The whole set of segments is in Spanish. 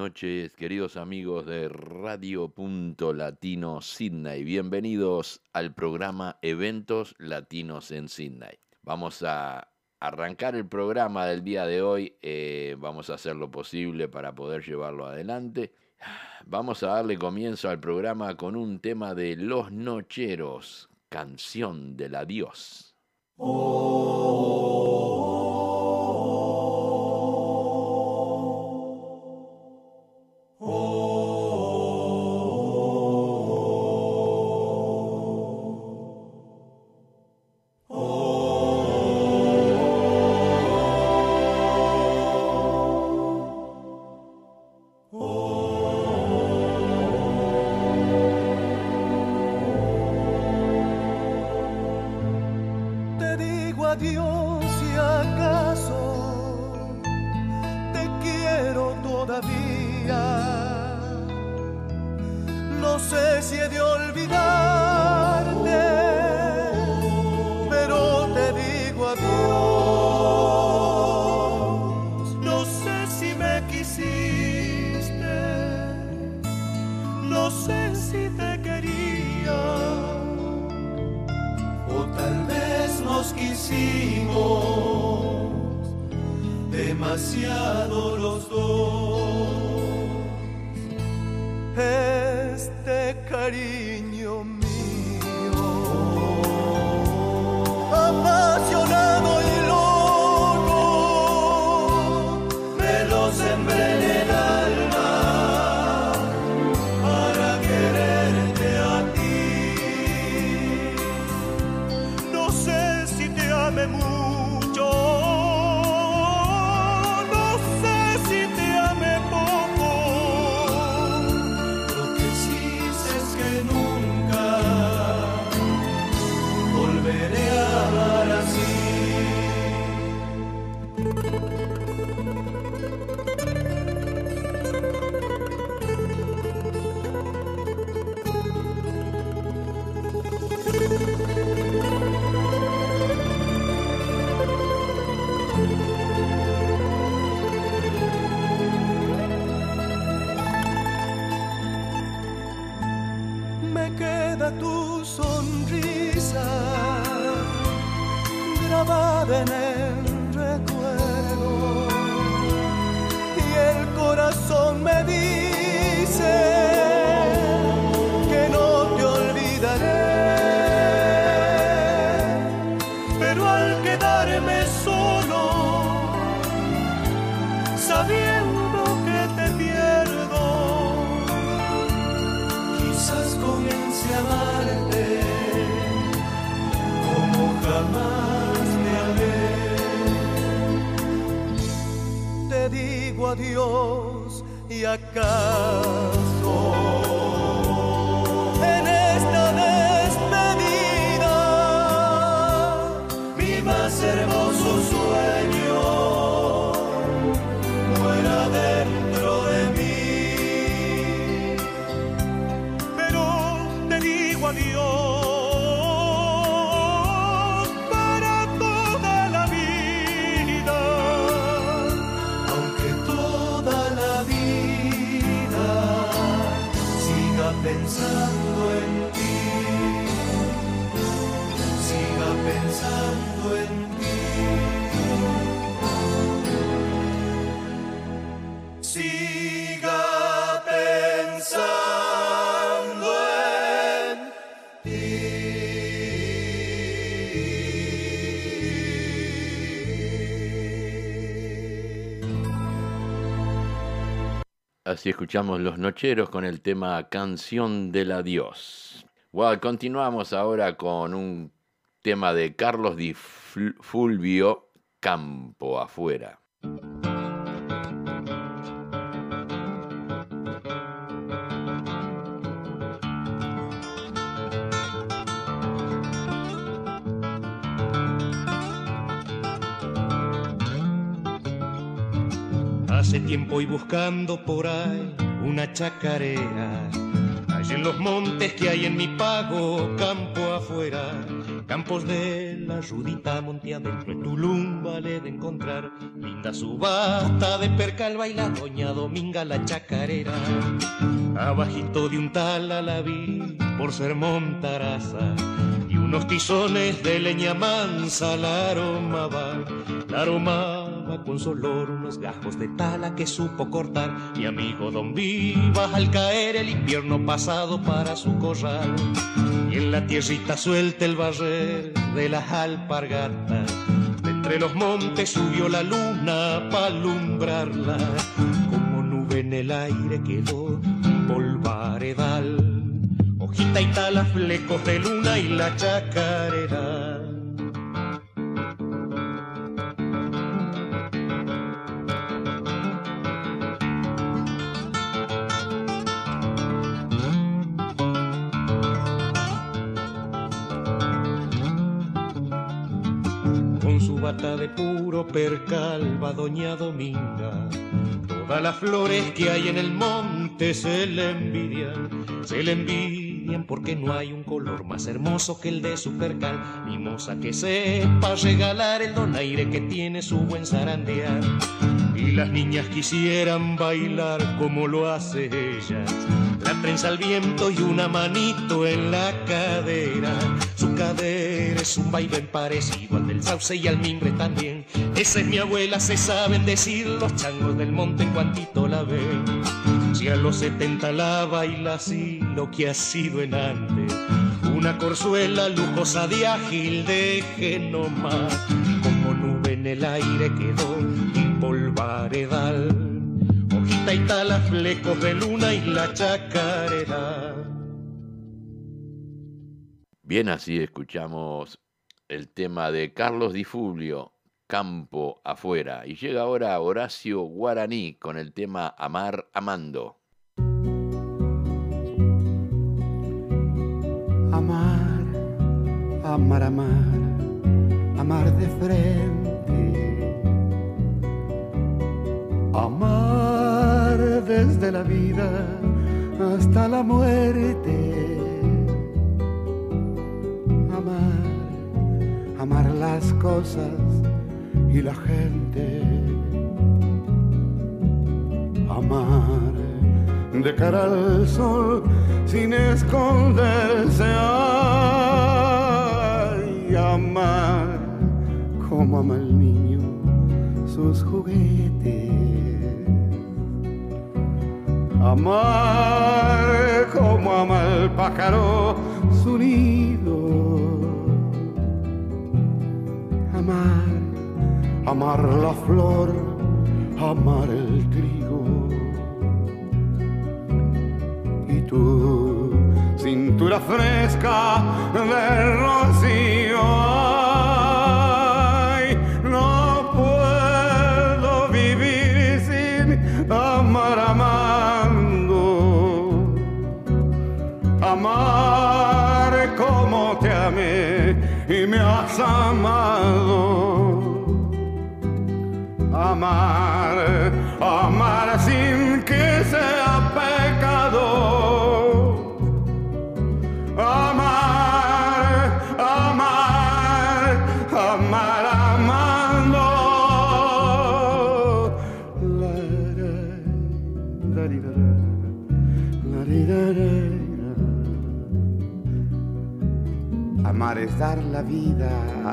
Noches, queridos amigos de Radio Punto Latino Sydney. Bienvenidos al programa Eventos Latinos en Sydney. Vamos a arrancar el programa del día de hoy. Eh, vamos a hacer lo posible para poder llevarlo adelante. Vamos a darle comienzo al programa con un tema de Los Nocheros, canción del adiós. Te adiós queda tu sonrisa grabada en el recuerdo. Y el corazón me dice adiós Así escuchamos Los Nocheros con el tema Canción del Adiós. Well, continuamos ahora con un tema de Carlos Di Ful- Fulvio, Campo Afuera. Tiempo y buscando por ahí una chacarera, allí en los montes que hay en mi pago, campo afuera, campos de la rudita monte adentro en Tulum vale de encontrar. Linda subasta de percal baila doña Dominga la chacarera. Abajito de un tal a la vi por ser montaraza y unos tizones de leña mansa la aroma va la aroma va con su olor unos gajos de tala que supo cortar mi amigo Don Vivas al caer el invierno pasado para su corral y en la tierrita suelta el barrer de las alpargatas. De entre los montes subió la luna para alumbrarla, como nube en el aire quedó un polvaredal. Hojita y tala, flecos de luna y la chacarera. De puro percal va doña Dominga. Todas las flores que hay en el monte se le envidian, se le envidian porque no hay un color más hermoso que el de su percal. Mimosa que sepa regalar el donaire que tiene su buen zarandear. Y las niñas quisieran bailar como lo hace ella. La prensa al viento y una manito en la cadera. Su cadera es un baile parecido y al mimbre también. Esa es mi abuela, se saben decir los changos del monte en cuantito la ven. Si a los 70 la baila así, lo que ha sido en antes. Una corzuela lujosa de ágil, deje nomás. Como nube en el aire quedó polvaredal, hojita y tala, flecos de luna y la chacarera. Bien, así escuchamos el tema de Carlos Di Fulvio, Campo afuera. Y llega ahora Horacio Guaraní con el tema Amar Amando. Amar, amar, amar, amar de frente Amar desde la vida hasta la muerte. Amar, amar las cosas y la gente. Amar de cara al sol sin esconderse. Ay, amar como ama el niño sus juguetes amar como ama el pájaro su nido. Amar, la flor, amar el trigo. Y tu cintura fresca de rocío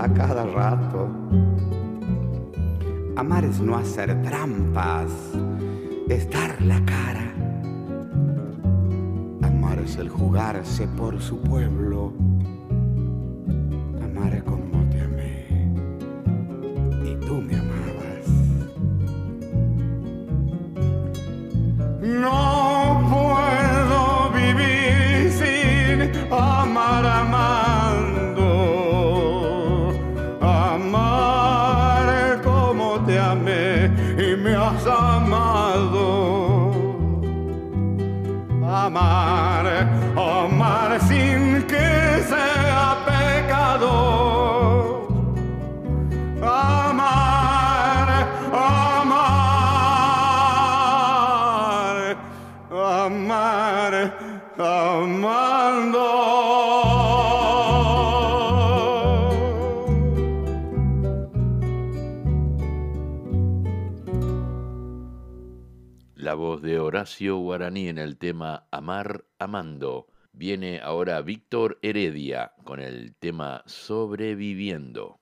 a cada rato. Amar es no hacer trampas, es dar la cara. Amar es el jugarse por su pueblo. Horacio Guaraní en el tema Amar Amando. Viene ahora Víctor Heredia con el tema Sobreviviendo.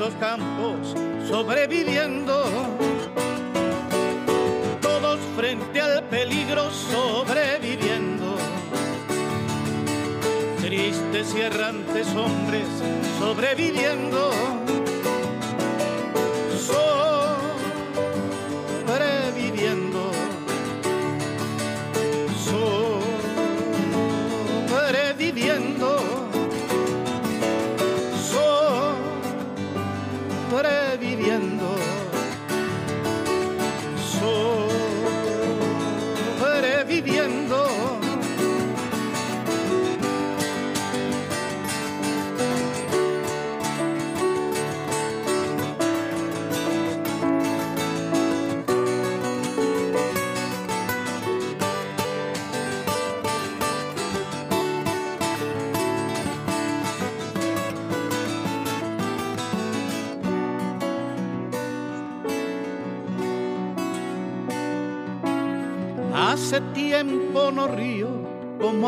Estos campos sobreviviendo, todos frente al peligro sobreviviendo. Tristes y errantes hombres sobreviviendo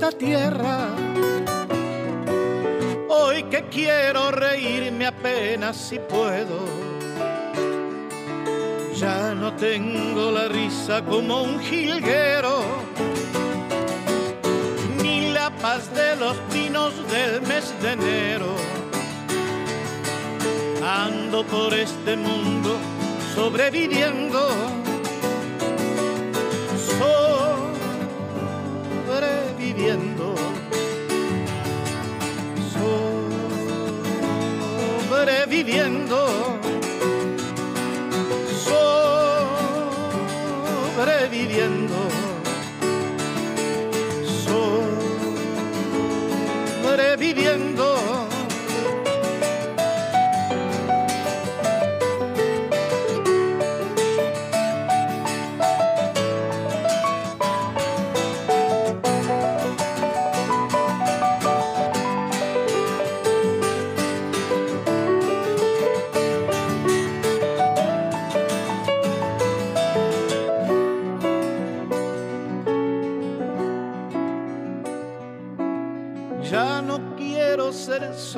esta tierra. Hoy que quiero reírme apenas si puedo. Ya no tengo la risa como un jilguero, ni la paz de los pinos del mes de enero. Ando por este mundo sobreviviendo sobreviviendo, sobreviviendo, sobreviviendo, sobreviviendo.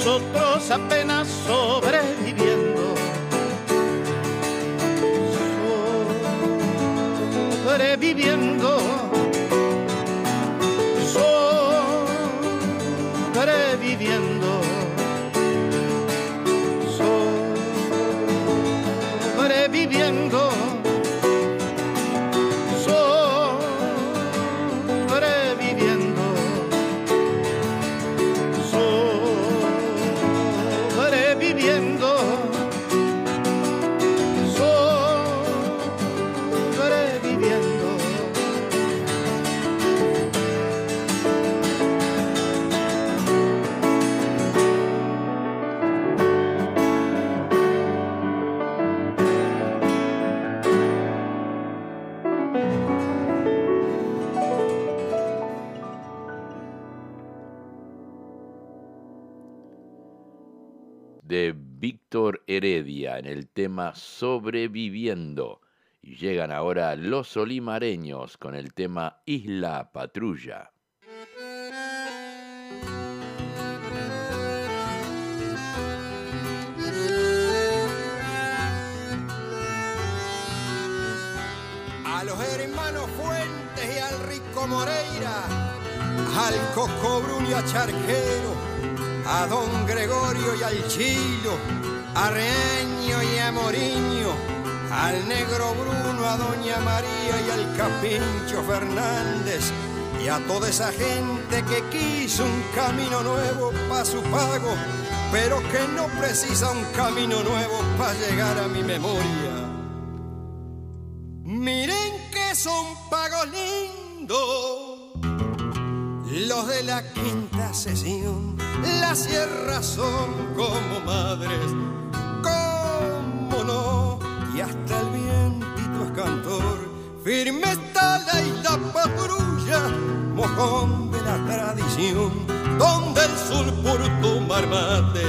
nosotros apenas sobreviviendo. En el tema Sobreviviendo. Y llegan ahora los olimareños con el tema Isla Patrulla. a los hermanos Fuentes y al Rico Moreira, al Coco Bruno y a Charquero, a Don Gregorio y al Chilo, a Reaño y a Moriño, al Negro Bruno, a Doña María y al Capincho Fernández, y a toda esa gente que quiso un camino nuevo para su pago, pero que no precisa un camino nuevo para llegar a mi memoria. Miren que son pagos lindos los de la quinta sesión. Las sierras son como madres, Firme está la isla patrulla, mojón de la tradición, donde el sur por tomar mate,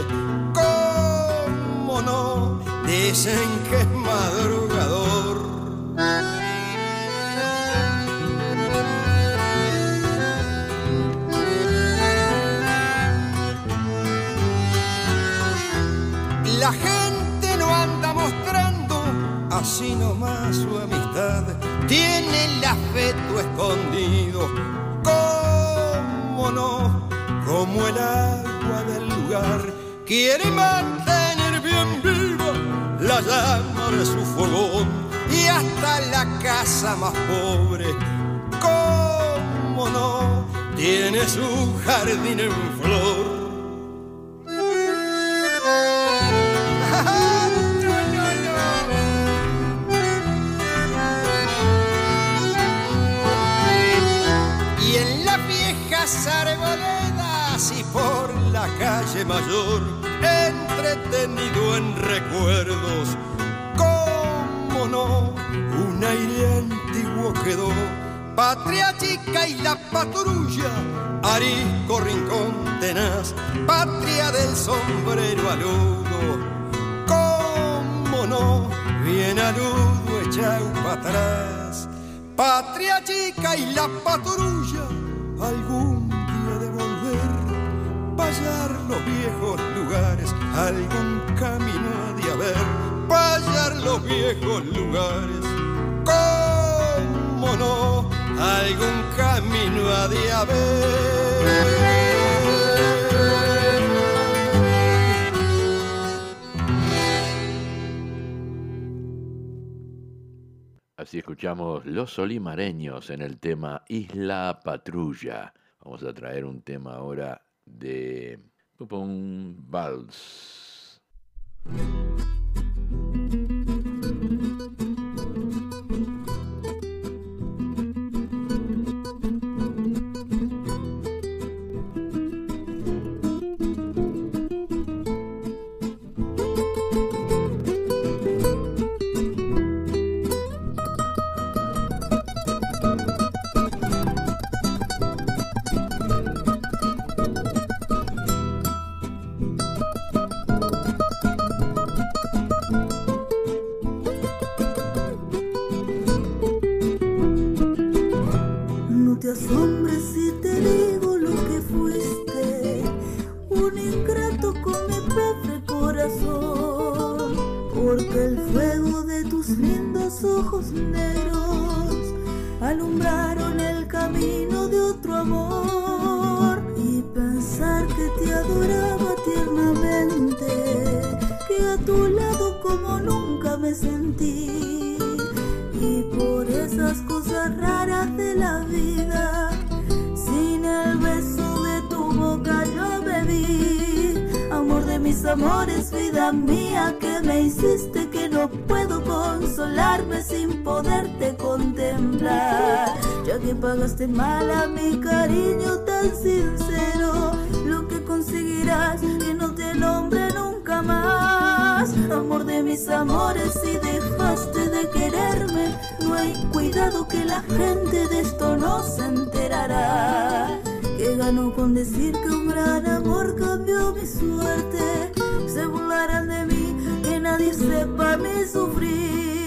cómo no, dicen que es madrugador. La gente así nomás su amistad. Tiene el afecto escondido, cómo no, como el agua del lugar. Quiere mantener bien viva la llama de su fogón y hasta la casa más pobre, cómo no, tiene su jardín en flor. Viejas arboledas y por la calle mayor, entretenido en recuerdos, cómo no, un aire antiguo quedó. Patria chica y la patrulla, arisco rincón tenaz, patria del sombrero aludo, cómo no, bien aludo echado para atrás. Patria chica y la patrulla, algún pasar los viejos lugares, algún camino ha de haber, pasar los viejos lugares, cómo no, algún camino ha de haber. Así escuchamos Los Olimareños en el tema Isla Patrulla. Vamos a traer un tema ahora de un vals. Y por esas cosas raras de la vida, sin el beso de tu boca yo bebí, amor de mis amores, vida mía que me hiciste que no puedo consolarme sin poderte contemplar. Ya que pagaste mal a mi cariño tan sincero, lo que conseguirás Amor de mis amores, si dejaste de quererme, no hay cuidado que la gente de esto no se enterará. Que ganó con decir que un gran amor cambió mi suerte. Se burlarán de mí, que nadie sepa mi sufrir.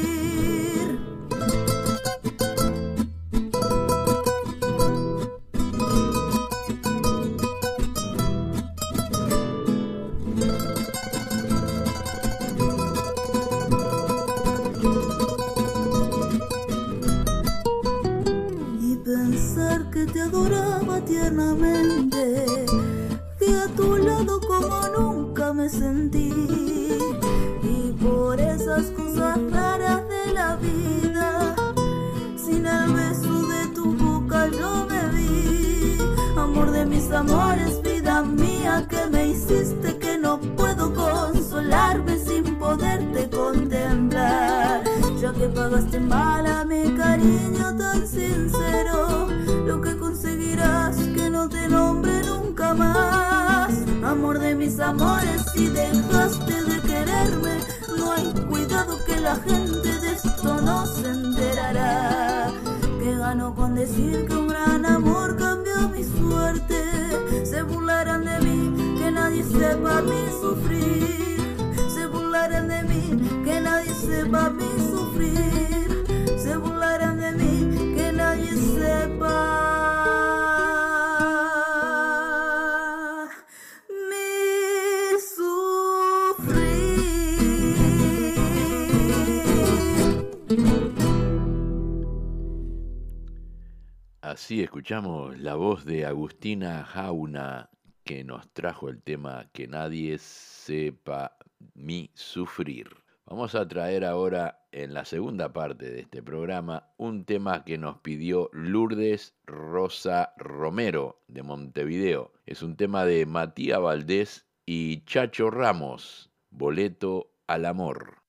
Pagaste mal a mi cariño tan sincero, lo que conseguirás que no te nombre nunca más. Amor de mis amores, si dejaste de quererme, no hay cuidado que la gente de esto no se enterará. Que gano con decir que un gran amor cambió mi suerte. Se burlarán de mí, que nadie sepa mi sufrir. Burlarán de mí, que nadie sepa mi sufrir. Se burlarán de mí, que nadie sepa mi sufrir. Así escuchamos la voz de Agustina Jauna que nos trajo el tema Que nadie sepa mi sufrir. Vamos a traer ahora en la segunda parte de este programa un tema que nos pidió Lourdes Rosa Romero de Montevideo. Es un tema de Matías Valdés y Chacho Ramos, Boleto al Amor.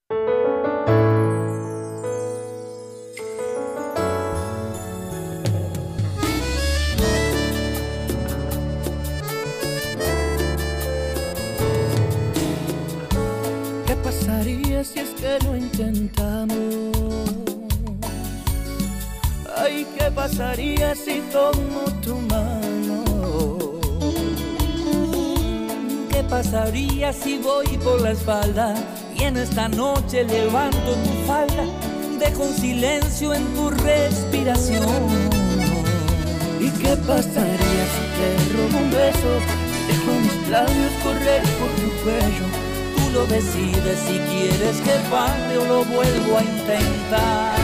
Si es que lo intentamos? Ay, ¿qué pasaría si tomo tu mano? ¿Qué pasaría si voy por la espalda y en esta noche levanto tu falda? Dejo un silencio en tu respiración. ¿Y qué pasaría si te robo un beso? Dejo mis labios correr lo decides si quieres que pare o lo vuelvo a intentar.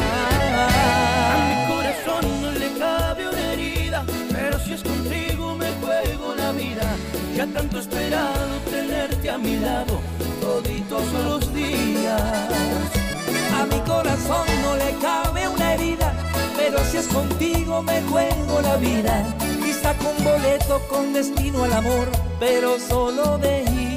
A mi corazón no le cabe una herida, pero si es contigo me juego la vida. Ya tanto he esperado tenerte a mi lado, toditos los días. A mi corazón no le cabe una herida, pero si es contigo me juego la vida. Saco un boleto con destino al amor, pero solo de ida.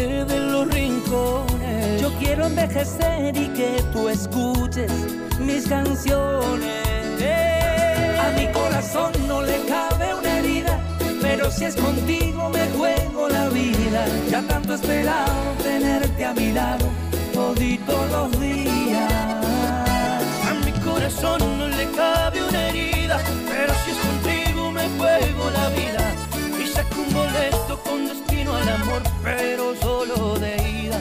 La ropa quede en los rincones. Yo quiero envejecer y que tú escuches mis canciones. A mi corazón no le cabe una herida, pero si es contigo me juego la vida. Ya tanto esperado tenerte a mi lado toditos los días. A mi corazón no le cabe una herida, pero si es contigo me juego la vida. Con destino al amor, pero solo de ida.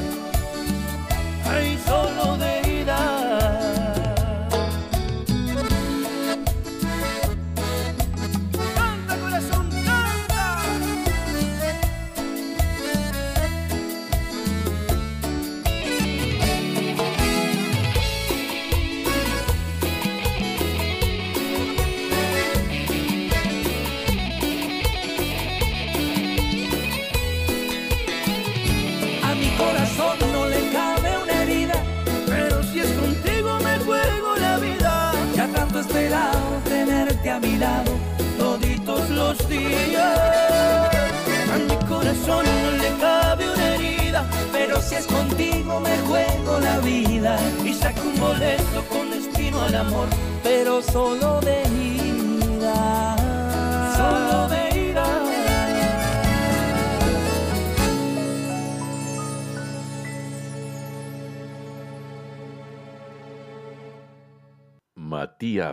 Ay, solo de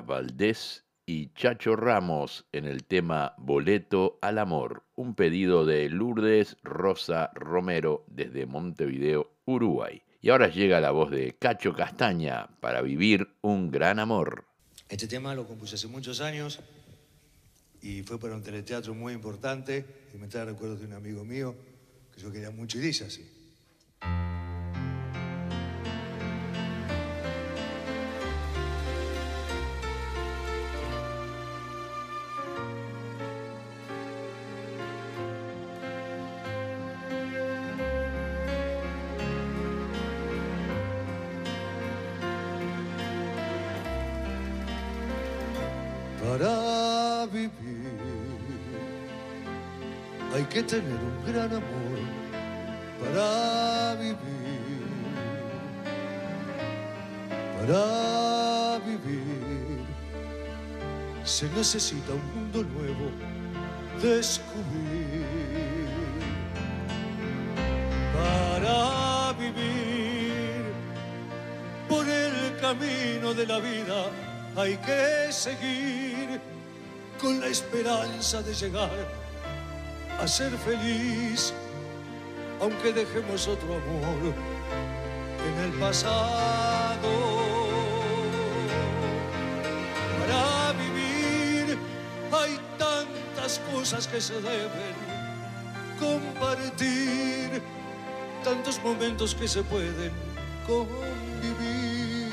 Valdés y Chacho Ramos en el tema Boleto al Amor, un pedido de Lourdes Rosa Romero desde Montevideo, Uruguay. Y ahora llega la voz de Cacho Castaña para vivir un gran amor. Este tema lo compuse hace muchos años y fue para un teleteatro muy importante y me trae recuerdos de un amigo mío que yo quería mucho y dice así. Tener un gran amor para vivir. Para vivir se necesita un mundo nuevo descubrir. Para vivir por el camino de la vida hay que seguir con la esperanza de llegar a ser feliz, aunque dejemos otro amor en el pasado. Para vivir hay tantas cosas que se deben compartir, tantos momentos que se pueden convivir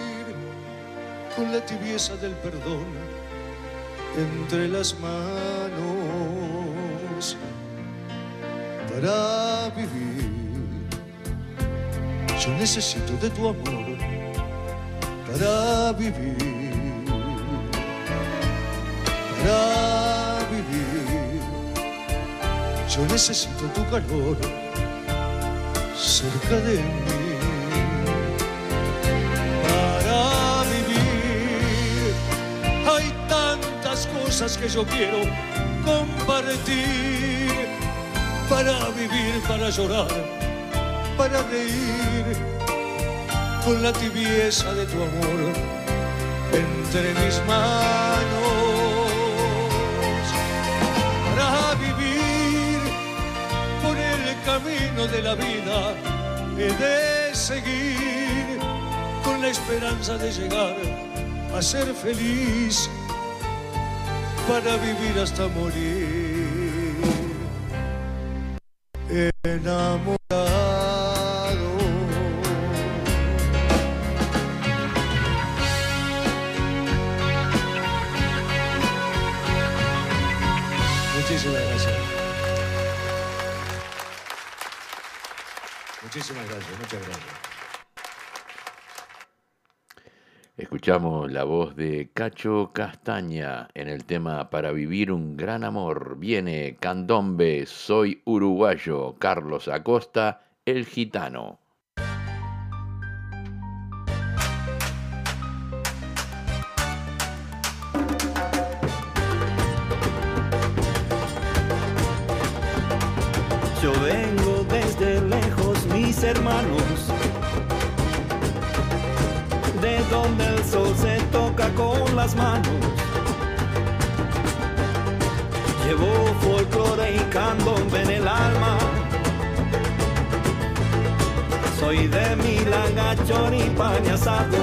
con la tibieza del perdón entre las manos para vivir. Yo necesito de tu amor para vivir. Para vivir. Yo necesito tu calor cerca de mí. Para vivir hay tantas cosas que yo quiero compartir para vivir, para llorar, para reír con la tibieza de tu amor entre mis manos. Para vivir por el camino de la vida he de seguir con la esperanza de llegar a ser feliz para vivir hasta morir. Enamorado. Muchísimas gracias. Muchísimas gracias, muchas gracias. Escuchamos la voz de Cacho Castaña en el tema Para vivir un gran amor. Viene Candombe, soy uruguayo, Carlos Acosta, el gitano. Yo vengo desde lejos mis hermanos, donde el sol se toca con las manos. Llevo folclore y candombe en el alma. Soy de Milán, y pan asado.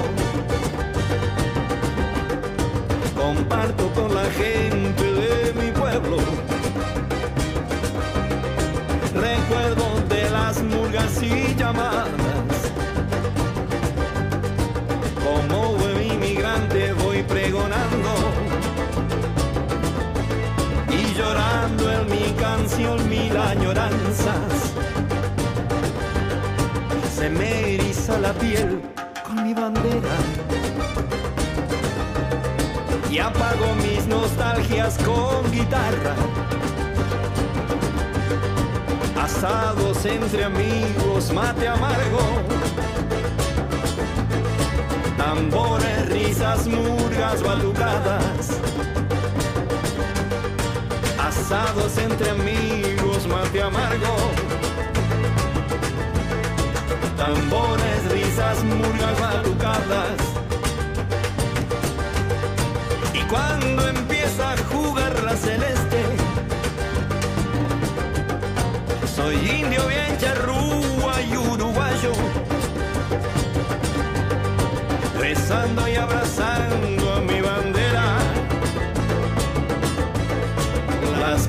Comparto con la gente de mi pueblo recuerdo de las murgas y llamadas. Canción mil añoranzas. Se me eriza la piel con mi bandera y apago mis nostalgias con guitarra asados entre amigos, mate amargo. Tambores, risas, murgas, balucadas. Entre amigos, mate amargo. Tambores, risas, murgas, balucadas. Y cuando empieza a jugar la celeste, soy indio bien charrúa y uruguayo, besando y abrazando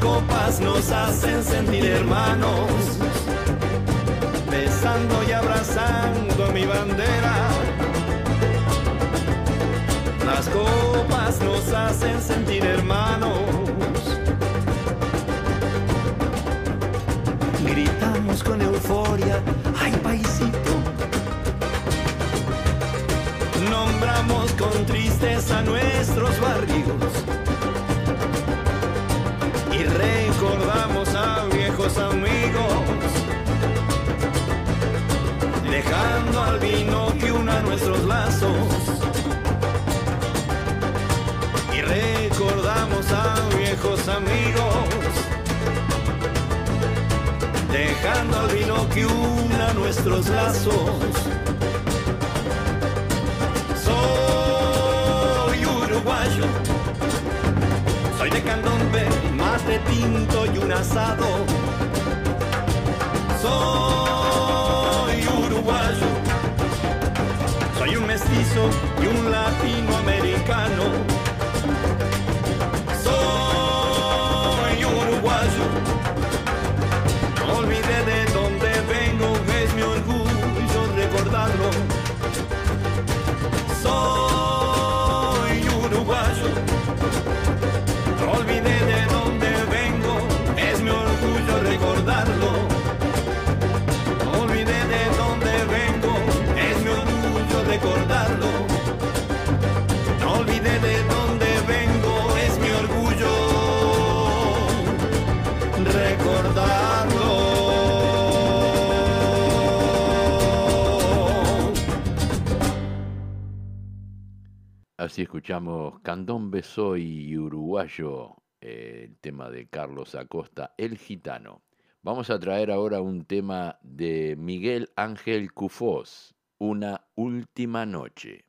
copas nos hacen sentir hermanos, besando y abrazando mi bandera. Las copas nos hacen sentir hermanos. gritamos con euforia, ay paisito. Nombramos con tristeza nuestros barrios recordamos a viejos amigos, dejando al vino que una nuestros lazos. Y recordamos a viejos amigos dejando al vino que una nuestros lazos. Soy uruguayo, soy de candombe, de tinto y un asado. Soy uruguayo, soy un mestizo y un latinoamericano. Así escuchamos Candombe Soy Uruguayo, eh, el tema de Carlos Acosta, El Gitano. Vamos a traer ahora un tema de Miguel Ángel Cufós, Una Última Noche.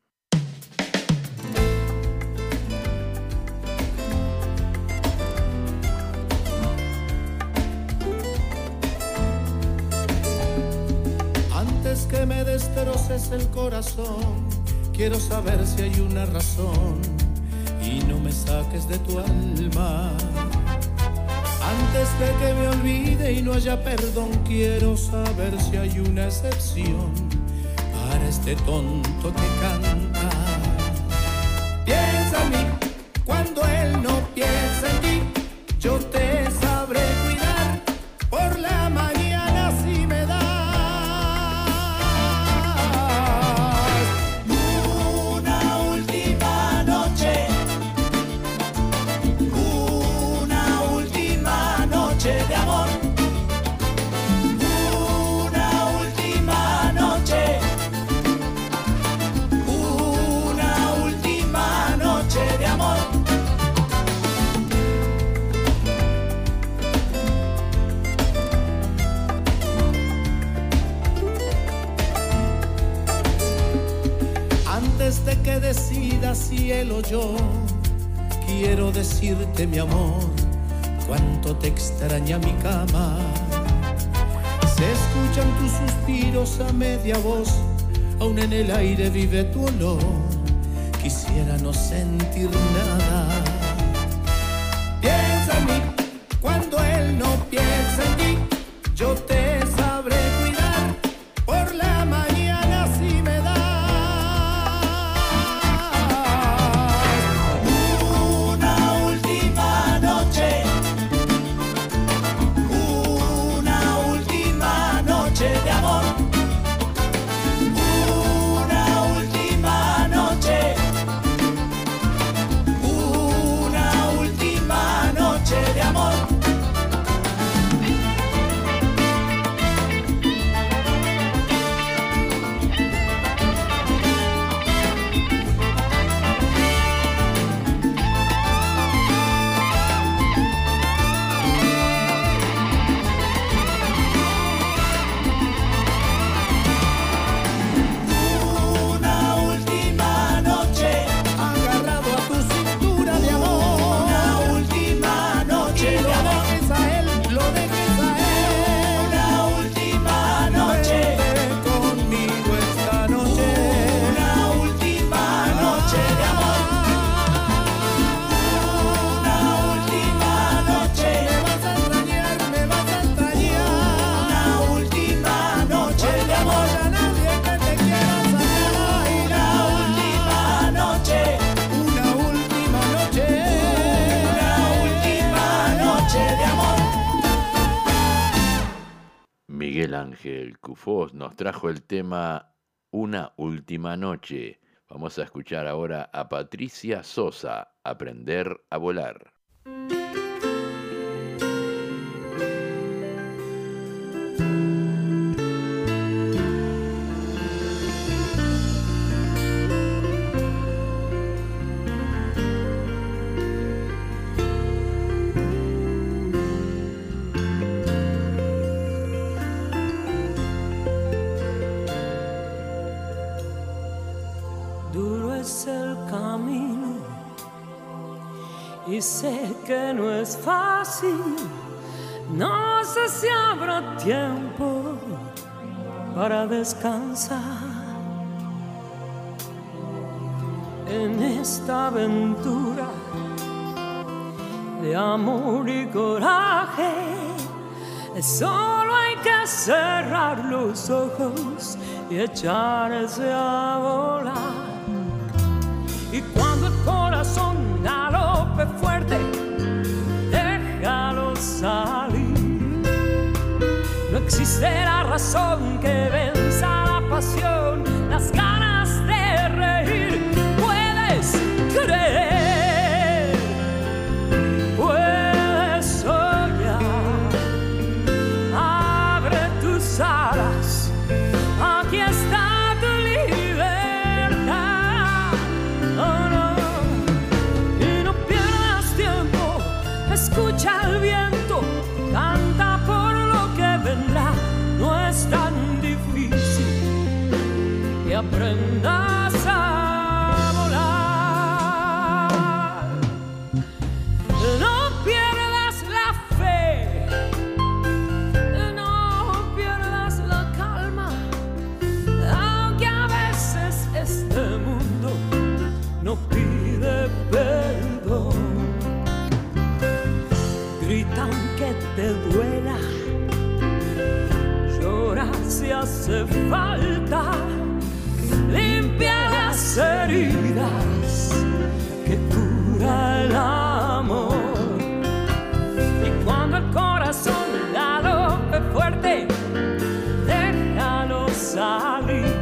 Antes que me destroces el corazón, quiero saber si hay una razón y no me saques de tu alma. Antes de que me olvide y no haya perdón, quiero saber si hay una excepción para este tonto que canta. Piensa en mí cuando él no piensa en ti, yo te en el aire vive tu olor. Quisiera no sentir nada. Nos trajo el tema Una Última Noche. Vamos a escuchar ahora a Patricia Sosa, Aprender a Volar. para descansar en esta aventura de amor y coraje. Solo hay que cerrar los ojos y echarse a volar. Y cuando el corazón alope fuerte, déjalo salir. No existe la razón que hace falta limpiar las heridas que cura el amor. Y cuando el corazón la rompe fuerte, déjalo salir.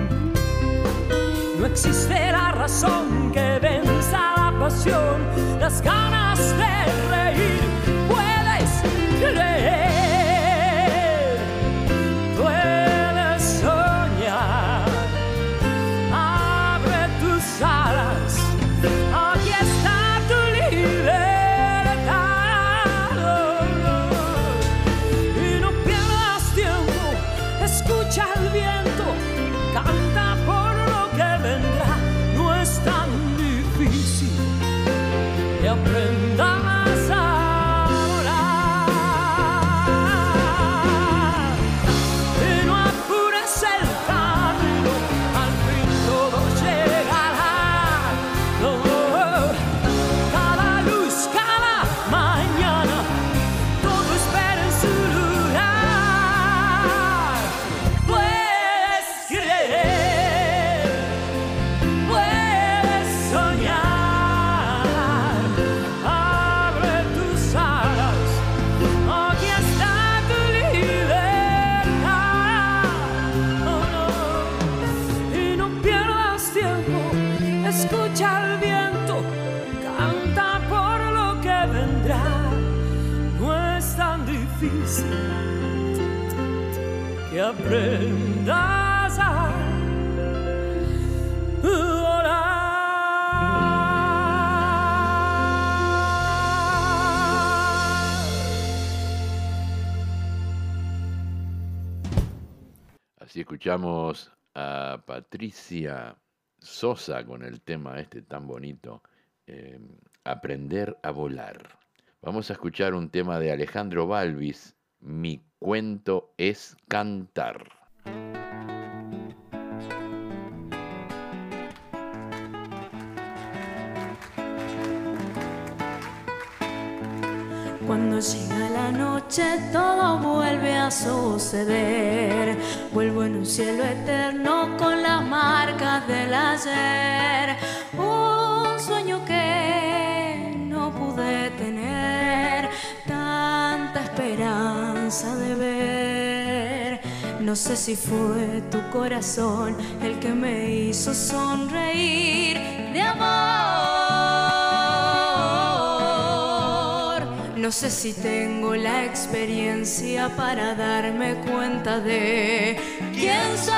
No existe la razón que venza la pasión, las ganas de reír. Puedes creer. Así escuchamos a Patricia Sosa con el tema este tan bonito, eh, Aprender a volar. Vamos a escuchar un tema de Alejandro Balvis, Mi cuento es cantar. Cuando llega la noche todo vuelve a suceder. Vuelvo en un cielo eterno con las marcas del ayer. No sé si fue tu corazón el que me hizo sonreír de amor. No sé si tengo la experiencia para darme cuenta de quién soy.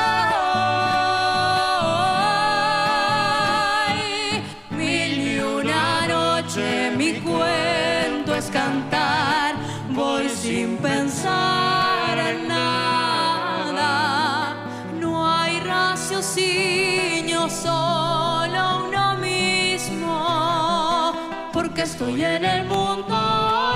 Mil y una noche mi cuento es cantar. Voy sin pensar Porque estoy en el mundo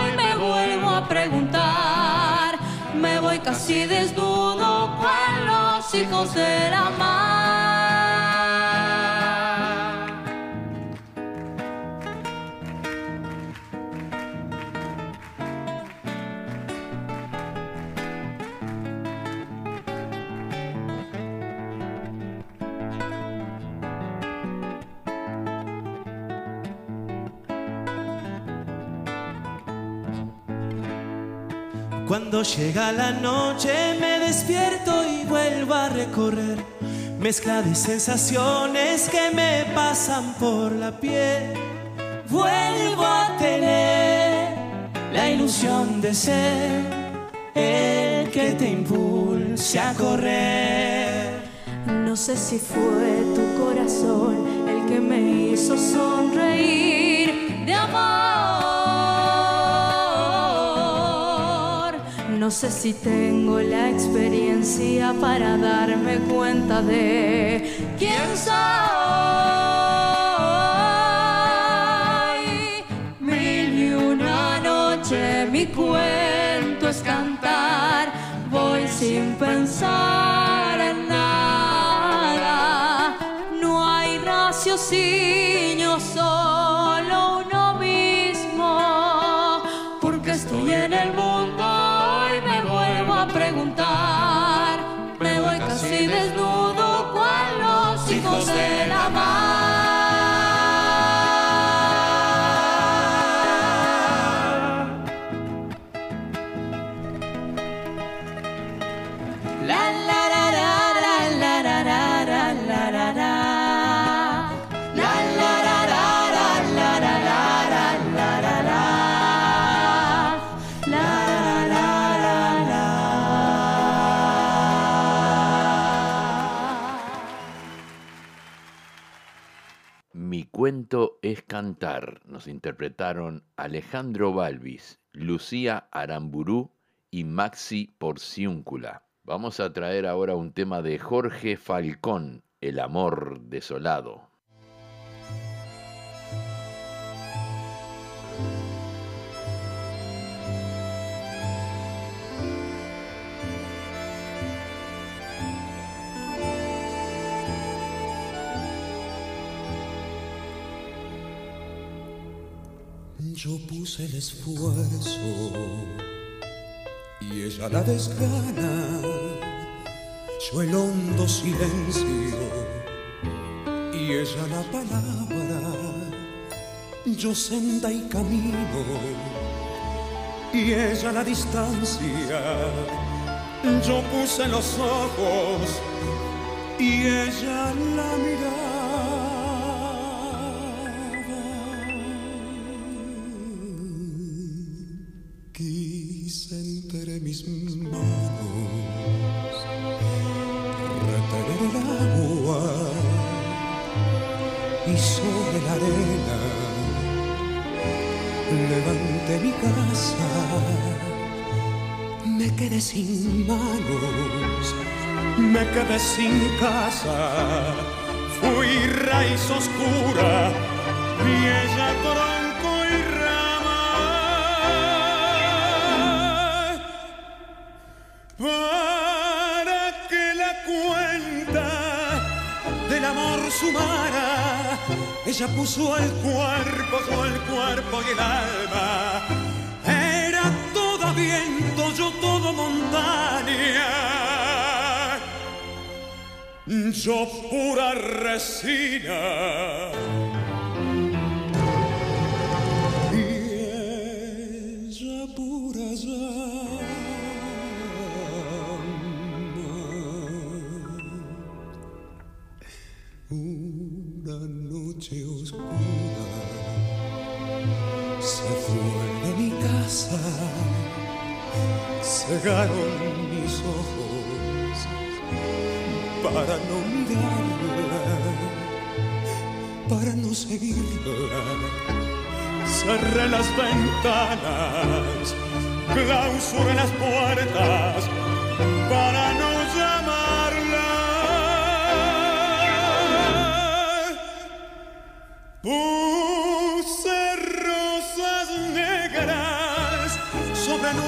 y me vuelvo a preguntar. Me voy casi desnudo con los hijos de. Cuando llega la noche me despierto y vuelvo a recorrer mezcla de sensaciones que me pasan por la piel. Vuelvo a tener la ilusión de ser el que te impulse a correr. No sé si fue tu corazón el que me hizo sonreír de amor. No sé si tengo la experiencia para darme cuenta de quién soy. Mil y una noche mi cuento es cantar. Voy sin pensar en nada. No hay raciocinio, solo Es cantar. Nos interpretaron Alejandro Balvis, Lucía Aramburú y Maxi Porciúncula. Vamos a traer ahora un tema de Jorge Falcón, El amor desolado. Yo puse el esfuerzo y ella la desgana, yo el hondo silencio y ella la palabra, yo senda y camino y ella la distancia, yo puse los ojos y ella la mirada. Mis manos retener el agua y sobre la arena levanté mi casa. Me quedé sin manos, me quedé sin casa. Fui raíz oscura y ella tronco amor sumara, ella puso el cuerpo, el cuerpo y el alma. Era todo viento, yo todo montaña. Yo pura resina. Casa, cegaron mis ojos para no mirarla, para no seguirla. Cerré las ventanas, clausuré las puertas para no llamarla.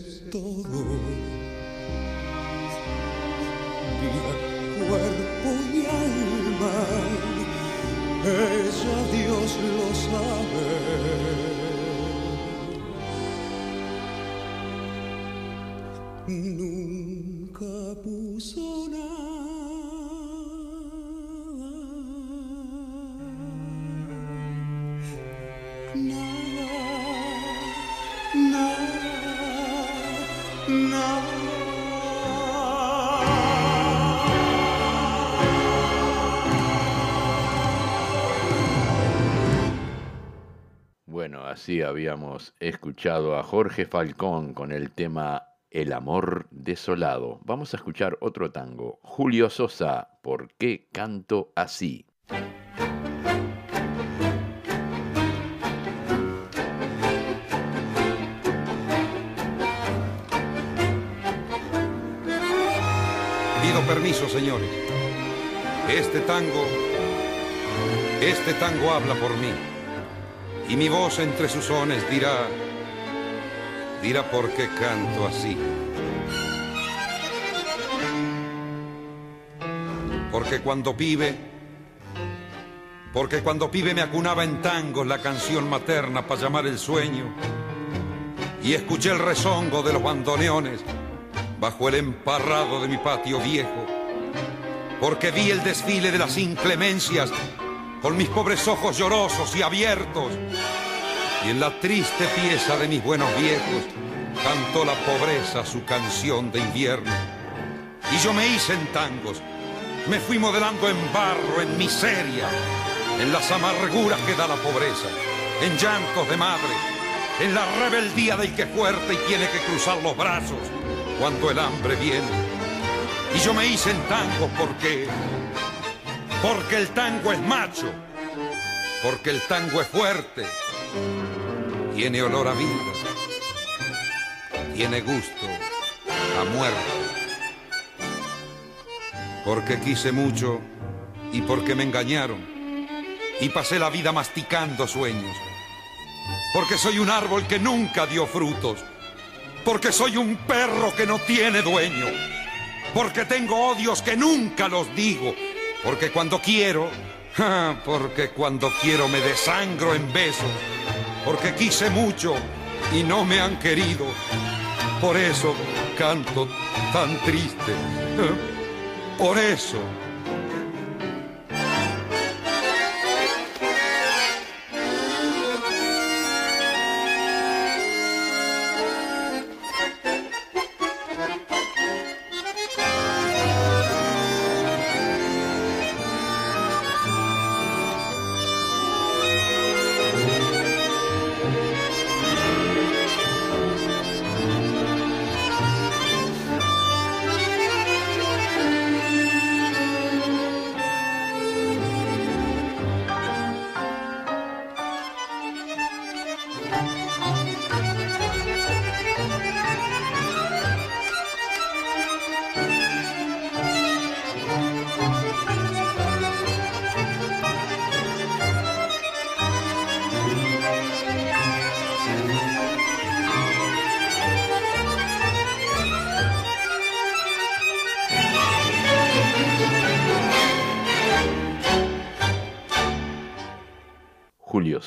Puse así habíamos escuchado a Jorge Falcón con el tema El amor desolado. Vamos a escuchar otro tango. Julio Sosa, ¿por qué canto así? Pido permiso, señores. Este tango, este tango habla por mí. Y mi voz entre sus sones dirá, dirá por qué canto así. Porque cuando pibe, porque cuando pibe me acunaba en tangos la canción materna para llamar el sueño. Y escuché el rezongo de los bandoneones bajo el emparrado de mi patio viejo, porque vi el desfile de las inclemencias con mis pobres ojos llorosos y abiertos, y en la triste pieza de mis buenos viejos cantó la pobreza su canción de invierno. Y yo me hice en tangos, me fui modelando en barro, en miseria, en las amarguras que da la pobreza, en llantos de madre, en la rebeldía del que es fuerte y tiene que cruzar los brazos cuando el hambre viene. Y yo me hice en tango porque, porque el tango es macho, porque el tango es fuerte, tiene olor a vida, tiene gusto a muerte. Porque quise mucho y porque me engañaron. Y pasé la vida masticando sueños. Porque soy un árbol que nunca dio frutos. Porque soy un perro que no tiene dueño, porque tengo odios que nunca los digo, porque cuando quiero porque cuando quiero me desangro en besos, porque quise mucho y no me han querido. Por eso canto tan triste. Por eso.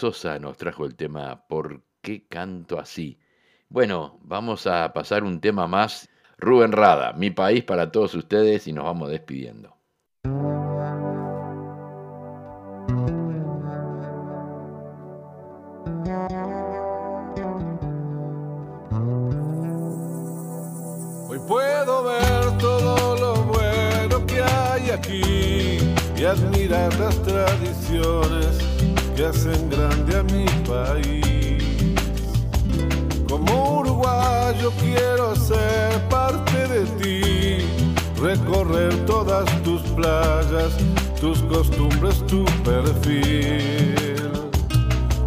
Nos trajo el tema ¿Por qué canto así? Bueno, vamos a pasar un tema más. Rubén Rada, mi país para todos ustedes y nos vamos despidiendo. Hoy puedo ver todo lo bueno que hay aquí y admirar las tradiciones que hacen grande a mi país. Como uruguayo quiero ser parte de ti, recorrer todas tus playas, tus costumbres, tu perfil.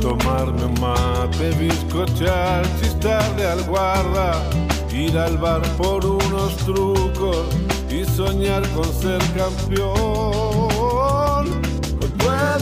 Tomarme un mate, bizcochar, chistarle al guarda, ir al bar por unos trucos y soñar con ser campeón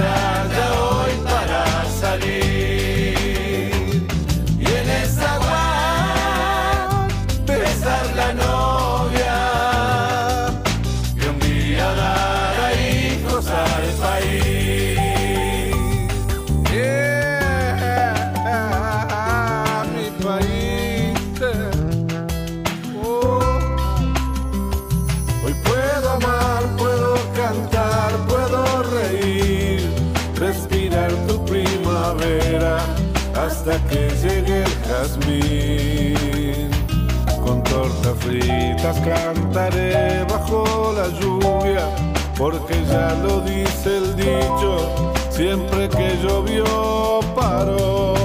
Ya hasta que llegue el jazmín. Con tortas fritas cantaré bajo la lluvia, porque ya lo dice el dicho, siempre que llovió paró.